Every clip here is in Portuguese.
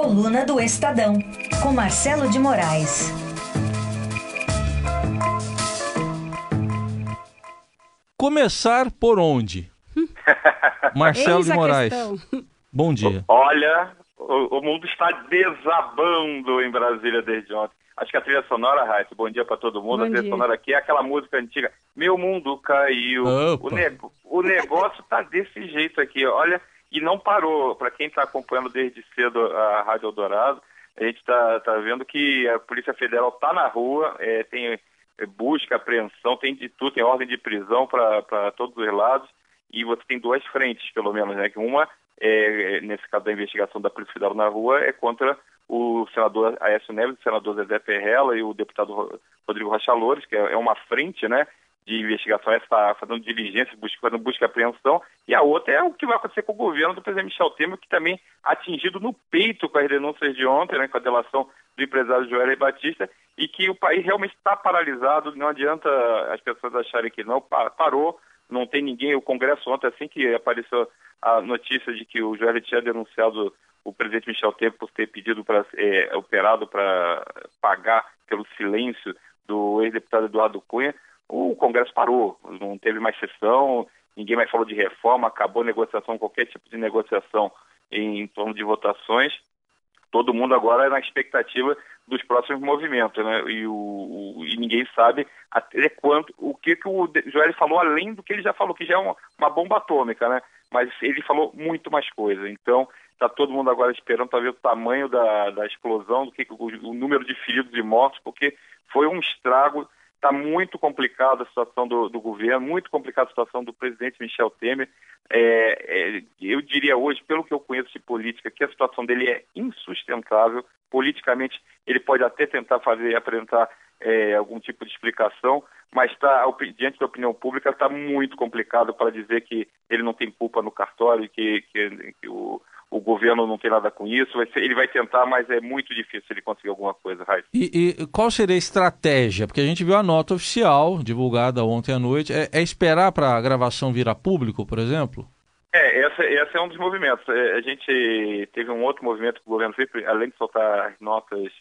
Coluna do Estadão, com Marcelo de Moraes. Começar por onde? Marcelo Eis de Moraes. questão. Bom dia. Olha, o, o mundo está desabando em Brasília desde ontem. Acho que a trilha sonora, Raíssa, bom dia para todo mundo. Bom a trilha dia. sonora aqui é aquela música antiga. Meu mundo caiu. O, nego- o negócio tá desse jeito aqui, olha, e não parou. Para quem está acompanhando desde cedo a Rádio Eldorado, a gente está tá vendo que a Polícia Federal está na rua, é, tem é, busca, apreensão, tem de tudo, tem ordem de prisão para todos os lados. E você tem duas frentes, pelo menos, né? Que uma, é, nesse caso da investigação da Polícia Federal na rua, é contra o senador Aécio Neves, o senador Zezé Perrella e o deputado Ro- Rodrigo Rocha Loures, que é é uma frente, né? De investigação, essa está fazendo diligência, busca, fazendo busca e apreensão, e a outra é o que vai acontecer com o governo do presidente Michel Temer, que também atingido no peito com as denúncias de ontem, né, com a delação do empresário Joel Batista, e que o país realmente está paralisado, não adianta as pessoas acharem que não, pa- parou, não tem ninguém, o Congresso ontem, assim que apareceu a notícia de que o Joel tinha denunciado o presidente Michel Temer por ter pedido para é, operado para pagar pelo silêncio do ex-deputado Eduardo Cunha, o Congresso parou, não teve mais sessão, ninguém mais falou de reforma, acabou a negociação, qualquer tipo de negociação em torno de votações. Todo mundo agora é na expectativa dos próximos movimentos, né? E, o, e ninguém sabe até quanto o que, que o Joel falou além do que ele já falou, que já é uma, uma bomba atômica, né? Mas ele falou muito mais coisa. Então está todo mundo agora esperando para ver o tamanho da, da explosão, do que o, o número de feridos e mortos, porque foi um estrago. Está muito complicada a situação do, do governo, muito complicada a situação do presidente Michel Temer. É, é, eu diria hoje, pelo que eu conheço de política, que a situação dele é insustentável. Politicamente, ele pode até tentar fazer, apresentar é, algum tipo de explicação, mas tá, diante da opinião pública está muito complicado para dizer que ele não tem culpa no cartório, que, que, que o, o governo não tem nada com isso. Vai ser- ele vai tentar, mas é muito difícil ele conseguir alguma coisa, Raíssa. E, e qual seria a estratégia? Porque a gente viu a nota oficial divulgada ontem à noite. É, é esperar para a gravação vir a público, por exemplo? É, essa, esse é um dos movimentos. É, A gente teve um outro movimento que o governo fez, além de soltar as notas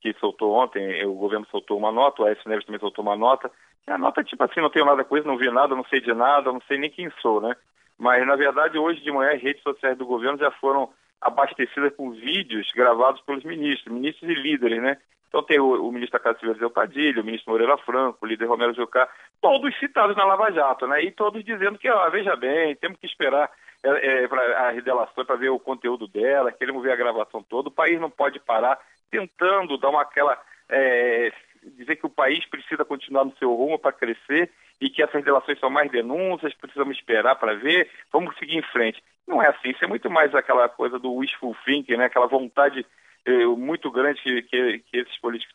que soltou ontem, o governo soltou uma nota, o Aécio Neves também soltou uma nota. E a nota, tipo assim, não tenho nada com isso, não vi nada, não sei de nada, não sei nem quem sou, né? Mas, na verdade, hoje de manhã, as redes sociais do governo já foram abastecidas com vídeos gravados pelos ministros, ministros e líderes, né? Então tem o, o ministro da Casa Civil, Zé Padilha, o ministro Moreira Franco, o líder Romero Jucá, todos citados na Lava Jato, né? E todos dizendo que, ó, veja bem, temos que esperar é, é, para a revelação, para ver o conteúdo dela, queremos ver a gravação toda. O país não pode parar tentando dar uma aquela é, dizer que o país precisa continuar no seu rumo para crescer e que essas relações são mais denúncias, precisamos esperar para ver, vamos seguir em frente. Não é assim, isso é muito mais aquela coisa do wishful thinking, né? aquela vontade eh, muito grande que, que, que esses políticos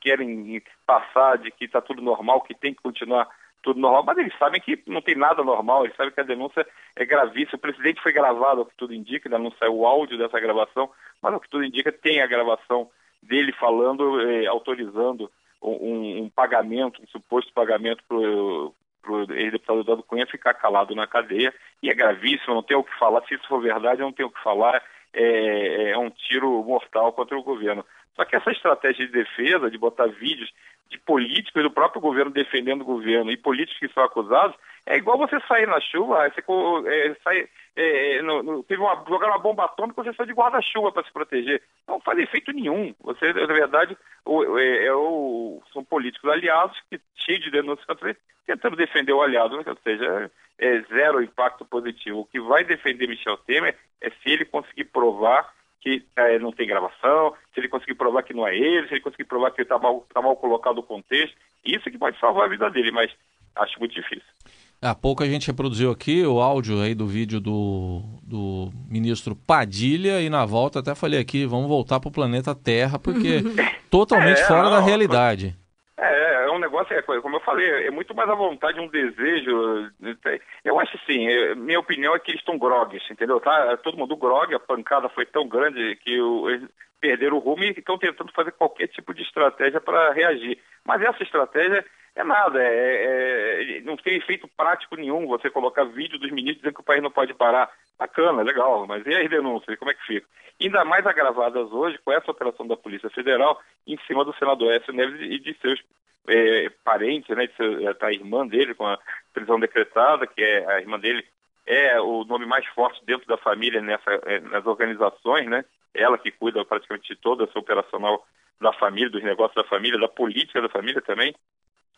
querem passar de que está tudo normal, que tem que continuar tudo normal, mas eles sabem que não tem nada normal, eles sabem que a denúncia é gravíssima. O presidente foi gravado, ao que tudo indica, ainda não saiu o áudio dessa gravação, mas ao que tudo indica tem a gravação dele falando, eh, autorizando um, um pagamento, um suposto pagamento para o ex-deputado Eduardo Cunha ficar calado na cadeia, e é gravíssimo, não tem o que falar, se isso for verdade, eu não tenho o que falar, é, é um tiro mortal contra o governo. Só que essa estratégia de defesa, de botar vídeos de políticos do próprio governo defendendo o governo e políticos que são acusados, é igual você sair na chuva, você é, sai, é, no- no- teve uma, jogar uma bomba atômica, você sai de guarda-chuva para se proteger. Não faz efeito nenhum. Você, na verdade, o- é- é o- são políticos aliados que cheios de denúncias contra ele, tentando defender o aliado, né? ou seja, é, é zero impacto positivo. O que vai defender Michel Temer é se ele conseguir provar que eh, não tem gravação, se ele conseguir provar que não é ele, se ele conseguir provar que está mal, tá mal colocado o contexto, isso que pode salvar a vida dele, mas acho muito difícil. Há pouco a gente reproduziu aqui o áudio aí do vídeo do, do ministro Padilha e na volta até falei aqui, vamos voltar para o planeta Terra, porque totalmente É, fora da não, realidade. É, é um negócio, é, como eu falei, é muito mais a vontade, um desejo. Eu acho assim, é, minha opinião é que eles estão grogues, entendeu? Tá, todo mundo grog, a pancada foi tão grande que o, eles perderam o rumo e estão tentando fazer qualquer tipo de estratégia para reagir. Mas essa estratégia é nada, é, é, não tem efeito prático nenhum você colocar vídeo dos ministros dizendo que o país não pode parar. Bacana, legal, mas e as denúncias, como é que fica? Ainda mais agravadas hoje com essa operação da Polícia Federal em cima do senador Écio Neves e de seus é, parentes, né, de seu, da irmã dele com a prisão decretada, que é a irmã dele é o nome mais forte dentro da família nessa, é, nas organizações, né? Ela que cuida praticamente de toda essa operacional da família, dos negócios da família, da política da família também.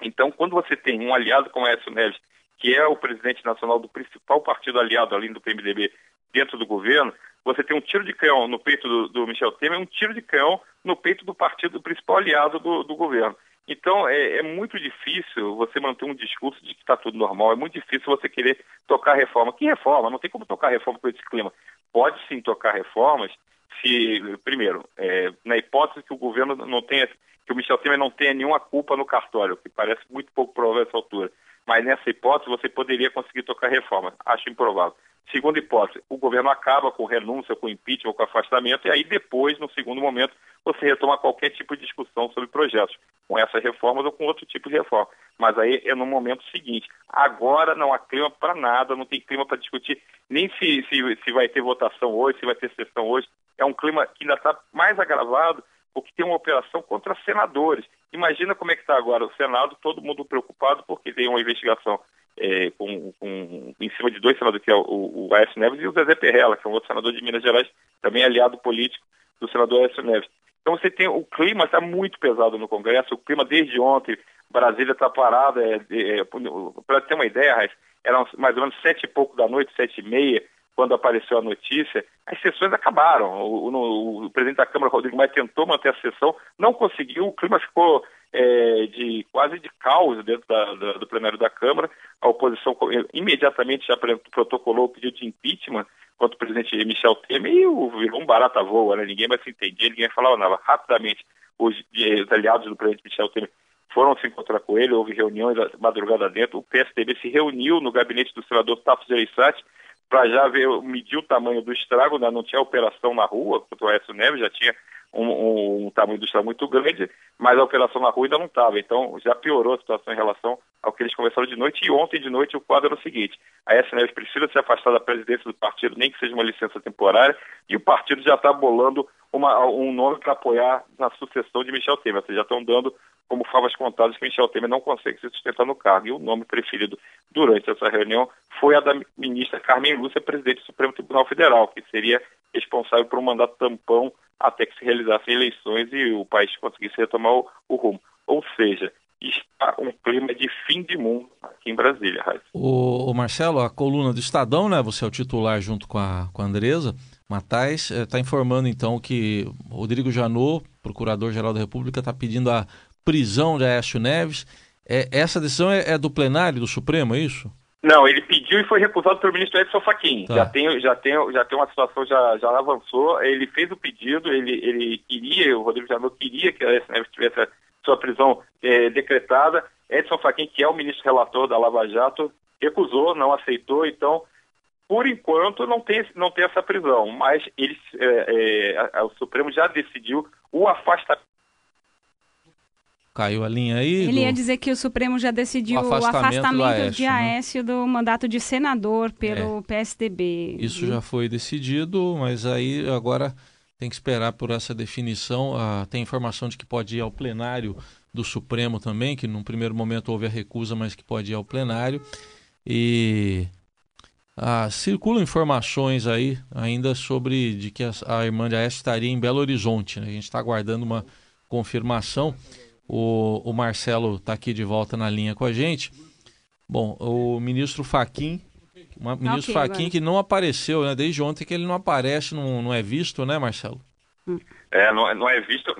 Então, quando você tem um aliado como Écio Neves, que é o presidente nacional do principal partido aliado, além do PMDB, dentro do governo, você tem um tiro de canhão no peito do, do Michel Temer um tiro de canhão no peito do partido do principal aliado do, do governo. Então, é, é, muito difícil você manter um discurso de que está tudo normal. É muito difícil você querer tocar reforma. Que reforma? Não tem como tocar reforma com esse clima. Pode sim tocar reformas se, primeiro, é, na hipótese que o governo não tenha que o Michel Temer não tenha nenhuma culpa no cartório, que parece muito pouco provável essa altura. Mas nessa hipótese você poderia conseguir tocar reforma. Acho improvável. Segunda hipótese, o governo acaba com renúncia, com impeachment, com afastamento, e aí depois, no segundo momento, você retoma qualquer tipo de discussão sobre projetos, com essas reformas ou com outro tipo de reforma. Mas aí é no momento seguinte. Agora não há clima para nada, não tem clima para discutir nem se, se, se vai ter votação hoje, se vai ter sessão hoje. É um clima que ainda está mais agravado porque tem uma operação contra senadores. Imagina como é que está agora o Senado, todo mundo preocupado porque tem uma investigação é, com, com, em cima de dois senadores, que é o, o Aécio Neves e o Zezé Perrella, que é um outro senador de Minas Gerais, também aliado político do senador Aécio Neves. Então você tem o clima está muito pesado no Congresso, o clima desde ontem, Brasília está parada, é, é, para ter uma ideia, eram mais ou menos sete e pouco da noite, sete e meia, quando apareceu a notícia, as sessões acabaram. O, o, o, presidente da Câmara, Rodrigo Maia, tentou manter a sessão, não conseguiu, o clima ficou é, de quase de caos dentro da, da, do plenário da Câmara. A oposição imediatamente já protocolou o pedido de impeachment contra o presidente Michel Temer e o, virou um barata voa, né? ninguém mais se entendia, ninguém falava nada. Rapidamente, os, os aliados do presidente Michel Temer foram se encontrar com ele, houve reuniões madrugada dentro, o PSDB se reuniu no gabinete do senador Tasso Gereissati para já ver, medir o tamanho do estrago, né? não tinha operação na rua, contra o Aécio Neves já tinha um, um, um, tamanho do estrago muito grande, mas a operação na rua ainda não estava, então já piorou a situação em relação ao que eles conversaram de noite, e ontem de noite o quadro era o seguinte, a Aécio Neves precisa se afastar da presidência do partido, nem que seja uma licença temporária, e o partido já está bolando uma, um nome para apoiar na sucessão de Michel Temer, vocês já estão dando como favas contadas que Michel Temer não consegue se sustentar no cargo. E o nome preferido durante essa reunião foi a da ministra Carmen Lúcia, presidente do Supremo Tribunal Federal, que seria responsável por um mandato tampão até que se realizassem eleições e o país conseguisse retomar o, o rumo. Ou seja, está um clima de fim de mundo aqui em Brasília. O, o, Marcelo, a coluna do Estadão, né? Você é o titular junto com a, com a Andresa Matais, está eh, informando então que Rodrigo Janot, Procurador-Geral da República, está pedindo a prisão de Aécio Neves. É, essa decisão é, é, do plenário do Supremo, é isso? Não, ele pediu e foi recusado pelo ministro Edson Fachin. Tá. Já, tem, já, tem, já tem uma situação, já, já avançou. Ele fez o pedido, ele, ele queria, o Rodrigo Janot queria que Aécio Neves tivesse a sua prisão é, decretada. Edson Fachin, que é o ministro relator da Lava Jato, recusou, não aceitou. Então, por enquanto, não tem, não tem essa prisão. Mas ele, é, é, o Supremo já decidiu o afastamento Caiu a linha aí? Ele do... ia dizer que o Supremo já decidiu o afastamento, o afastamento Aécio, de Aécio né? do mandato de senador pelo é. PSDB. Isso já foi decidido, mas aí agora tem que esperar por essa definição. Ah, tem informação de que pode ir ao plenário do Supremo também, que num primeiro momento houve a recusa, mas que pode ir ao plenário. E ah, circulam informações aí ainda sobre de que a, a irmã de Aécio estaria em Belo Horizonte. Né? A gente está aguardando uma confirmação. O, o Marcelo está aqui de volta na linha com a gente. Bom, o ministro Faquim, o ministro okay, Faquim que não apareceu, né? Desde ontem que ele não aparece, não, não é visto, né, Marcelo? É, não, não é visto,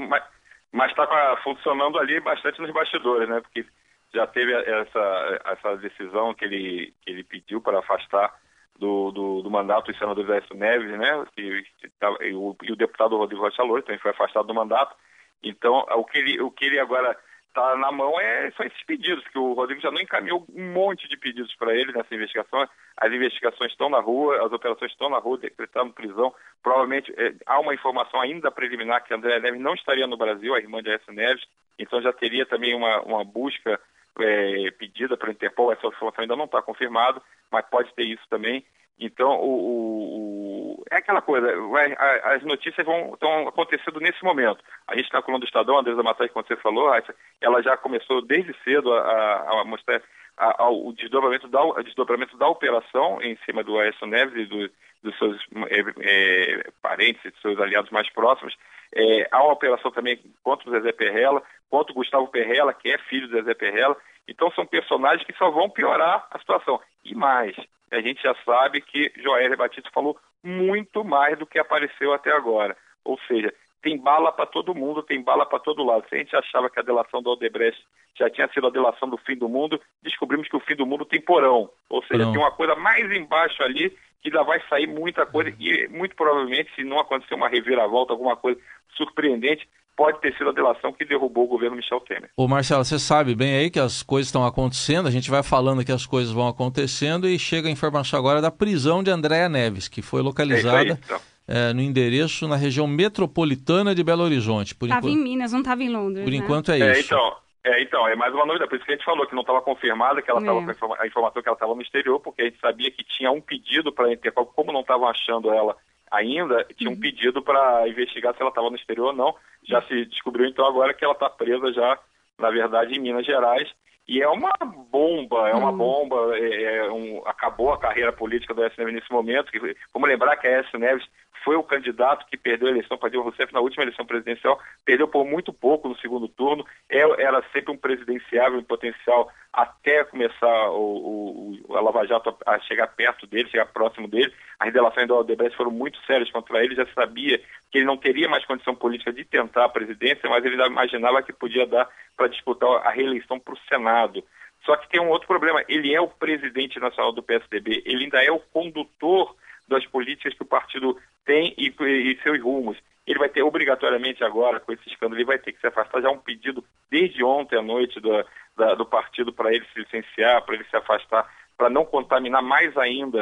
mas está funcionando ali bastante nos bastidores, né? Porque já teve essa, essa decisão que ele, que ele pediu para afastar do, do, do mandato o senador Zé Neves, né? Que, que tá, e, o, e o deputado Rodrigo Rocha Loura também foi afastado do mandato. Então, o que ele, o que ele agora tá na mão é, são esses pedidos, que o Rodrigo já não encaminhou um monte de pedidos para ele nessa investigação. As investigações estão na rua, as operações estão na rua, decretando prisão. Provavelmente é, há uma informação ainda preliminar que André Neves não estaria no Brasil, a irmã de S. Neves, então já teria também uma, uma busca é, pedida para o Interpol, essa informação ainda não está confirmada, mas pode ter isso também. Então, o, o, é aquela coisa, as notícias vão, estão acontecendo nesse momento. A gente está na coluna do Estadão, a Andresa Matai, como você falou, ela já começou desde cedo a, a mostrar a, a, o, desdobramento da, desdobramento da operação em cima do Aécio Neves e do, dos seus é, é, parentes e dos seus aliados mais próximos. É, há uma operação também contra o Zezé Perrella, contra o Gustavo Perrella, que é filho do Zezé Perrella. Então são personagens que só vão piorar a situação. E mais, a gente já sabe que Joélia Batista falou muito mais do que apareceu até agora. Ou seja, tem bala para todo mundo, tem bala para todo lado. Se a gente achava que a delação do Aldebrecht já tinha sido a delação do fim do mundo, descobrimos que o fim do mundo tem porão. Ou seja, Não. tem uma coisa mais embaixo ali que ainda vai sair muita coisa e muito provavelmente, se não acontecer uma reviravolta, alguma coisa surpreendente, pode ter sido a delação que derrubou o governo Michel Temer. Ô Marcelo, você sabe bem aí que as coisas estão acontecendo, a gente vai falando que as coisas vão acontecendo e chega a informação agora da prisão de Andréa Neves, que foi localizada é aí, então. é, no endereço na região metropolitana de Belo Horizonte. Estava enquanto... em Minas, não estava em Londres. Por né? enquanto é, é isso. Então, é, então, é mais uma novidade, por isso que a gente falou que não estava confirmada, que ela estava é. com a informação que ela estava no exterior, porque a gente sabia que tinha um pedido para a Interpol, como não estavam achando ela ainda, tinha um uhum. pedido para investigar se ela estava no exterior ou não. Já se descobriu então agora que ela está presa já, na verdade, em Minas Gerais. E é uma bomba, é uma uhum. bomba, é, é um, acabou a carreira política do S. Neves nesse momento. Que, vamos lembrar que a S. Neves foi o candidato que perdeu a eleição para Dilma Rousseff na última eleição presidencial, perdeu por muito pouco no segundo turno, é, era sempre um presidenciável em potencial até começar o, o, a Lava Jato a, chegar perto dele, chegar próximo dele. As relações do Aldebrecht foram muito sérias contra ele, já sabia que ele não teria mais condição política de tentar a presidência, mas ele imaginava que podia dar para disputar a reeleição para o Senado. Só que tem um outro problema, ele é o presidente nacional do PSDB, ele ainda é o condutor das políticas que o partido tem e, e seus rumos. Ele vai ter obrigatoriamente agora, com esse escândalo, ele vai ter que se afastar. Já um pedido desde ontem à noite do, da, do partido para ele se licenciar, para ele se afastar, para não contaminar mais ainda,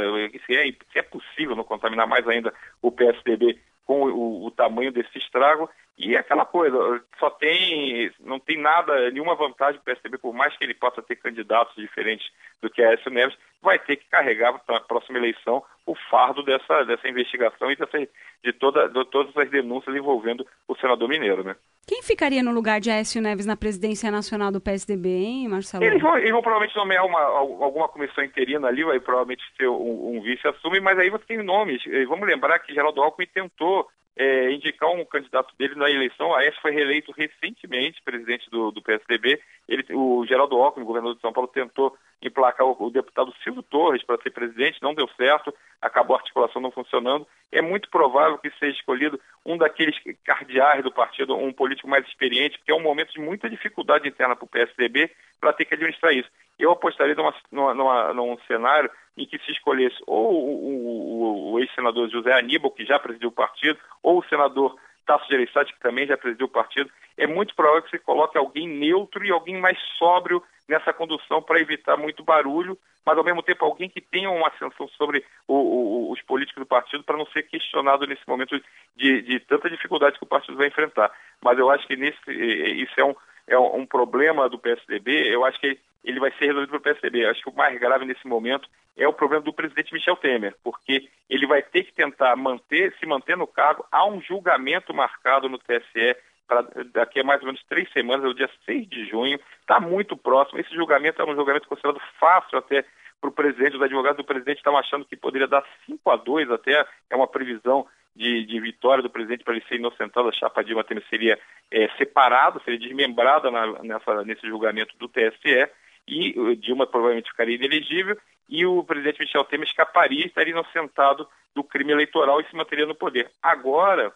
se é, se é possível não contaminar mais ainda o PSDB com o, o, tamanho desse estrago. E é aquela coisa, só tem, não tem nada, nenhuma vantagem para o PSDB, por mais que ele possa ter candidatos diferentes do que Aécio Neves, vai ter que carregar para a próxima eleição o fardo dessa, dessa investigação e dessa, de, toda, de todas as denúncias envolvendo o senador Mineiro, né? Quem ficaria no lugar de Aécio Neves na presidência nacional do PSDB, hein, Marcelo? Eles vão, eles vão provavelmente nomear uma, alguma comissão interina ali, vai provavelmente ser um, um vice assume, mas aí você tem nomes. Vamos lembrar que Geraldo Alckmin tentou é, indicar um candidato dele na eleição. A S foi reeleito recentemente presidente do, do PSDB. Ele, o Geraldo Alckmin, governador de São Paulo, tentou emplacar o, o deputado Silvio Torres para ser presidente, não deu certo, acabou a articulação não funcionando. É muito provável que seja escolhido um daqueles cardeais do partido, um político mais experiente, porque é um momento de muita dificuldade interna para o PSDB para ter que administrar isso. Eu apostaria numa, numa, num cenário em que se escolhesse ou o, o, o ex-senador José Aníbal, que já presidiu o partido, ou o senador Tasso Gereissati, que também já presidiu o partido, é muito provável que se coloque alguém neutro e alguém mais sóbrio nessa condução para evitar muito barulho, mas ao mesmo tempo alguém que tenha uma ascensão sobre o, o, os políticos do partido para não ser questionado nesse momento de, de, tanta dificuldade que o partido vai enfrentar. Mas eu acho que nesse, isso é um, é um problema do PSDB, eu acho que ele vai ser resolvido pelo PSDB. Acho que o mais grave nesse momento é o problema do presidente Michel Temer, porque ele vai ter que tentar manter, se manter no cargo. Há um julgamento marcado no TSE para daqui a mais ou menos três semanas, é o dia 6 de junho, está muito próximo. Esse julgamento é um julgamento considerado fácil até para o presidente, os advogados do presidente estão achando que poderia dar 5 a 2 até, é uma previsão de, de vitória do presidente para ele ser inocentado, a chapa Dilma Temer seria é, separada, seria desmembrada na, nessa, nesse julgamento do TSE, e Dilma provavelmente ficaria inelegível, e o presidente Michel Temer escaparia e estaria inocentado do crime eleitoral e se manteria no poder. Agora,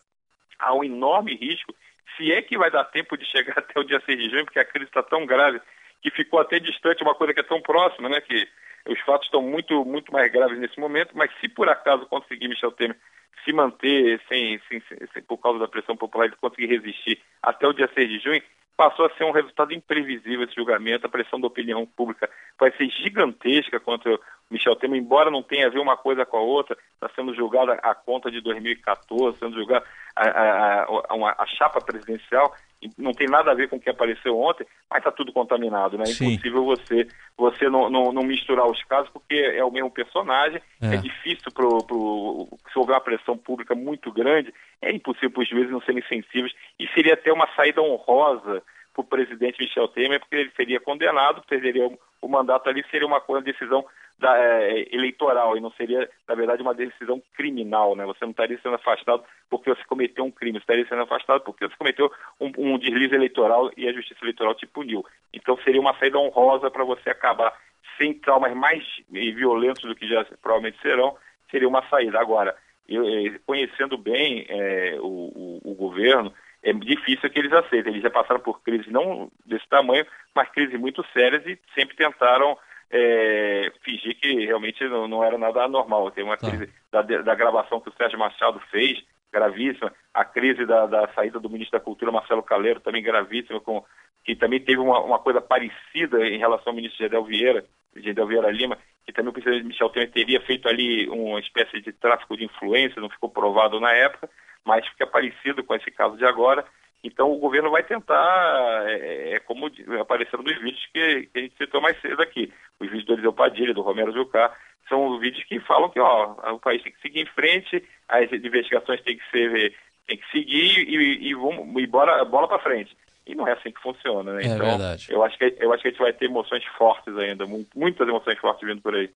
há um enorme risco, se é que vai dar tempo de chegar até o dia 6 de junho, porque a crise está tão grave que ficou até distante uma coisa que é tão próxima, né, que os fatos estão muito, muito mais graves nesse momento, mas se por acaso conseguir Michel Temer se manter sem, sem, sem, por causa da pressão popular, ele conseguir resistir até o dia 6 de junho, passou a ser um resultado imprevisível esse julgamento, a pressão da opinião pública vai ser gigantesca contra Michel Temer, embora não tenha a ver uma coisa com a outra, está sendo julgada a conta de 2014, sendo julgada a, a, a, a, chapa presidencial, não tem nada a ver com o que apareceu ontem, mas está tudo contaminado, né? É impossível você, você não, não, não, misturar os casos, porque é o mesmo personagem, é, é difícil pro, pro, se houver uma pressão pública muito grande, é impossível para os juízes não serem sensíveis, e seria até uma saída honrosa o presidente Michel Temer, porque ele seria condenado, perderia o, o mandato ali, seria uma, uma decisão da, é, eleitoral e não seria, na verdade, uma decisão criminal, né? Você não estaria sendo afastado porque você cometeu um crime, você estaria sendo afastado porque você cometeu um, um deslize eleitoral e a justiça eleitoral te puniu. Então seria uma saída honrosa para você acabar sem traumas mais violentos do que já provavelmente serão, seria uma saída. Agora, eu, eh, conhecendo bem é, o, o, o governo, é difícil que eles aceitem. Eles já passaram por crises não desse tamanho, mas crises muito sérias e sempre tentaram é, fingir que realmente não, não, era nada anormal. Tem uma tá. crise da, da, gravação que o Sérgio Machado fez, gravíssima, a crise da, da, saída do ministro da Cultura, Marcelo Caleiro, também gravíssima, com, que também teve uma, uma coisa parecida em relação ao ministro Gedel Vieira, Gedel Vieira Lima, que também o presidente Michel Temer teria feito ali uma espécie de tráfico de influência, não ficou provado na época, mas fica parecido com esse caso de agora. Então o governo vai tentar, é, é, é como apareceram nos vídeos que, que, a gente citou mais cedo aqui, os vídeos do Eliseu Padilha, do Romero Jucá, são vídeos que falam que ó, o país tem que seguir em frente, as investigações têm que ser, tem que seguir e, e, vamos, e bora, bola para frente. E não é assim que funciona, né? É então, verdade. Eu acho, que, eu acho que a gente vai ter emoções fortes ainda, muitas emoções fortes vindo por aí.